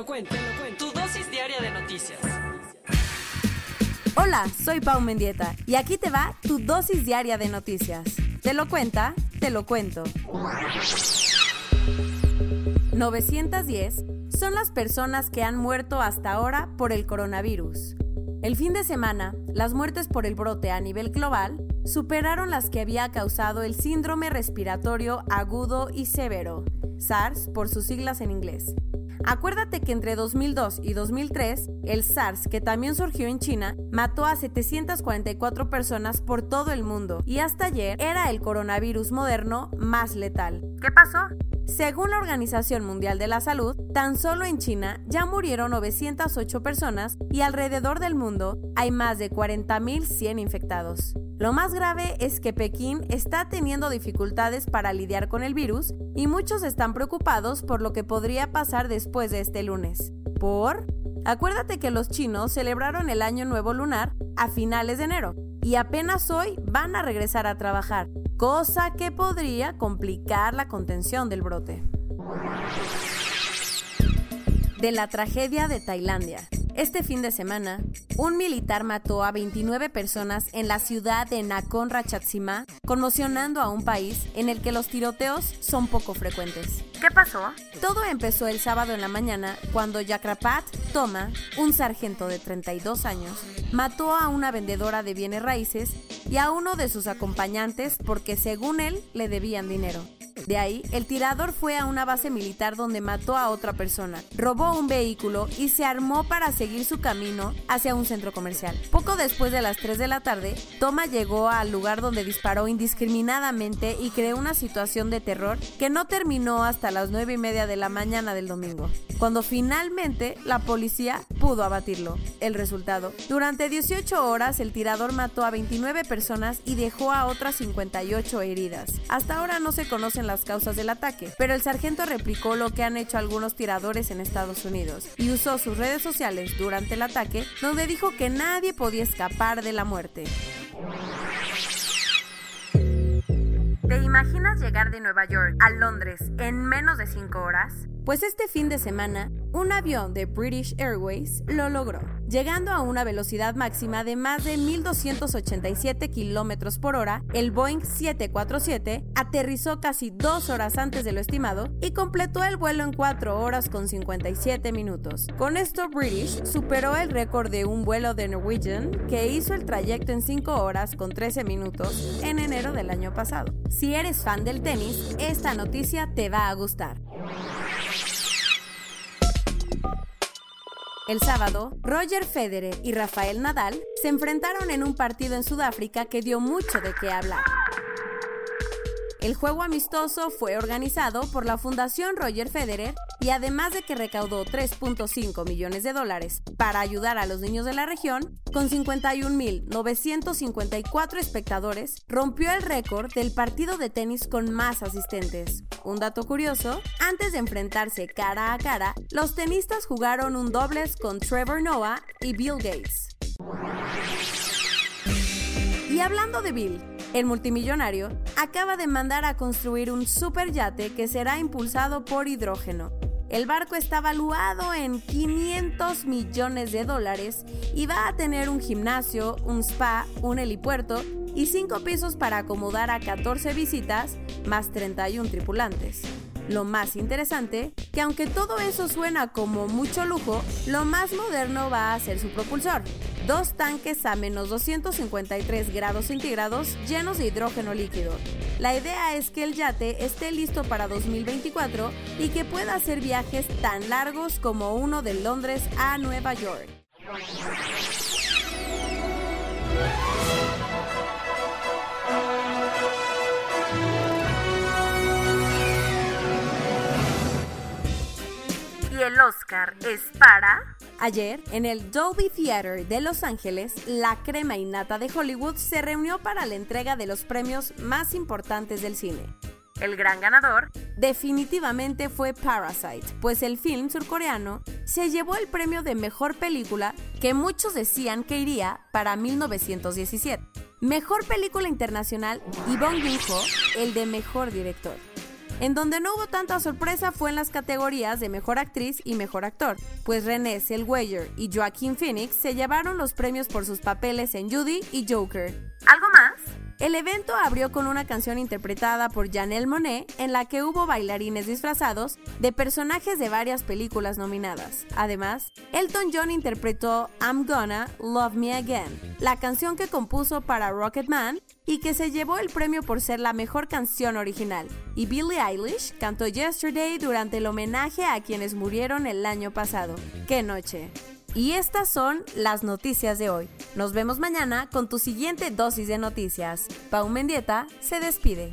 Lo cuento, te lo cuento. Tu dosis diaria de noticias. Hola, soy Pau Mendieta y aquí te va tu dosis diaria de noticias. Te lo cuenta, te lo cuento. 910 son las personas que han muerto hasta ahora por el coronavirus. El fin de semana, las muertes por el brote a nivel global superaron las que había causado el síndrome respiratorio agudo y severo, SARS por sus siglas en inglés. Acuérdate que entre 2002 y 2003, el SARS, que también surgió en China, mató a 744 personas por todo el mundo y hasta ayer era el coronavirus moderno más letal. ¿Qué pasó? Según la Organización Mundial de la Salud, tan solo en China ya murieron 908 personas y alrededor del mundo hay más de 40.100 infectados. Lo más grave es que Pekín está teniendo dificultades para lidiar con el virus y muchos están preocupados por lo que podría pasar después de este lunes. ¿Por? Acuérdate que los chinos celebraron el Año Nuevo Lunar a finales de enero y apenas hoy van a regresar a trabajar, cosa que podría complicar la contención del brote. De la tragedia de Tailandia. Este fin de semana, un militar mató a 29 personas en la ciudad de Nakhon Ratchasima, conmocionando a un país en el que los tiroteos son poco frecuentes. ¿Qué pasó? Todo empezó el sábado en la mañana cuando Yakrapat Toma, un sargento de 32 años, mató a una vendedora de bienes raíces y a uno de sus acompañantes porque según él le debían dinero. De ahí, el tirador fue a una base militar donde mató a otra persona, robó un vehículo y se armó para seguir su camino hacia un centro comercial. Poco después de las 3 de la tarde, Toma llegó al lugar donde disparó indiscriminadamente y creó una situación de terror que no terminó hasta las 9 y media de la mañana del domingo, cuando finalmente la policía pudo abatirlo. El resultado, durante 18 horas el tirador mató a 29 personas y dejó a otras 58 heridas. Hasta ahora no se conocen las causas del ataque, pero el sargento replicó lo que han hecho algunos tiradores en Estados Unidos y usó sus redes sociales durante el ataque donde dijo que nadie podía escapar de la muerte. ¿Te imaginas llegar de Nueva York a Londres en menos de 5 horas? Pues este fin de semana, un avión de British Airways lo logró, llegando a una velocidad máxima de más de 1.287 kilómetros por hora. El Boeing 747 aterrizó casi dos horas antes de lo estimado y completó el vuelo en 4 horas con 57 minutos. Con esto, British superó el récord de un vuelo de Norwegian que hizo el trayecto en 5 horas con 13 minutos en enero del año pasado. Si eres fan del tenis, esta noticia te va a gustar. El sábado, Roger Federer y Rafael Nadal se enfrentaron en un partido en Sudáfrica que dio mucho de qué hablar. El juego amistoso fue organizado por la Fundación Roger Federer y además de que recaudó 3.5 millones de dólares para ayudar a los niños de la región, con 51.954 espectadores, rompió el récord del partido de tenis con más asistentes. Un dato curioso, antes de enfrentarse cara a cara, los tenistas jugaron un dobles con Trevor Noah y Bill Gates. Y hablando de Bill, el multimillonario acaba de mandar a construir un superyate que será impulsado por hidrógeno. El barco está valuado en 500 millones de dólares y va a tener un gimnasio, un spa, un helipuerto y 5 pisos para acomodar a 14 visitas más 31 tripulantes. Lo más interesante, que aunque todo eso suena como mucho lujo, lo más moderno va a ser su propulsor. Dos tanques a menos 253 grados centígrados llenos de hidrógeno líquido. La idea es que el yate esté listo para 2024 y que pueda hacer viajes tan largos como uno de Londres a Nueva York. Y el Oscar es para... Ayer, en el Dolby Theater de Los Ángeles, la crema innata de Hollywood se reunió para la entrega de los premios más importantes del cine. El gran ganador definitivamente fue Parasite, pues el film surcoreano se llevó el premio de mejor película que muchos decían que iría para 1917. Mejor película internacional y Bong Joon-ho el de mejor director. En donde no hubo tanta sorpresa fue en las categorías de Mejor Actriz y Mejor Actor, pues René Zellweger y Joaquin Phoenix se llevaron los premios por sus papeles en Judy y Joker. El evento abrió con una canción interpretada por Janelle Monet en la que hubo bailarines disfrazados de personajes de varias películas nominadas. Además, Elton John interpretó I'm Gonna Love Me Again, la canción que compuso para Rocketman y que se llevó el premio por ser la mejor canción original. Y Billie Eilish cantó Yesterday durante el homenaje a quienes murieron el año pasado. ¡Qué noche! Y estas son las noticias de hoy. Nos vemos mañana con tu siguiente dosis de noticias. Pau Mendieta se despide.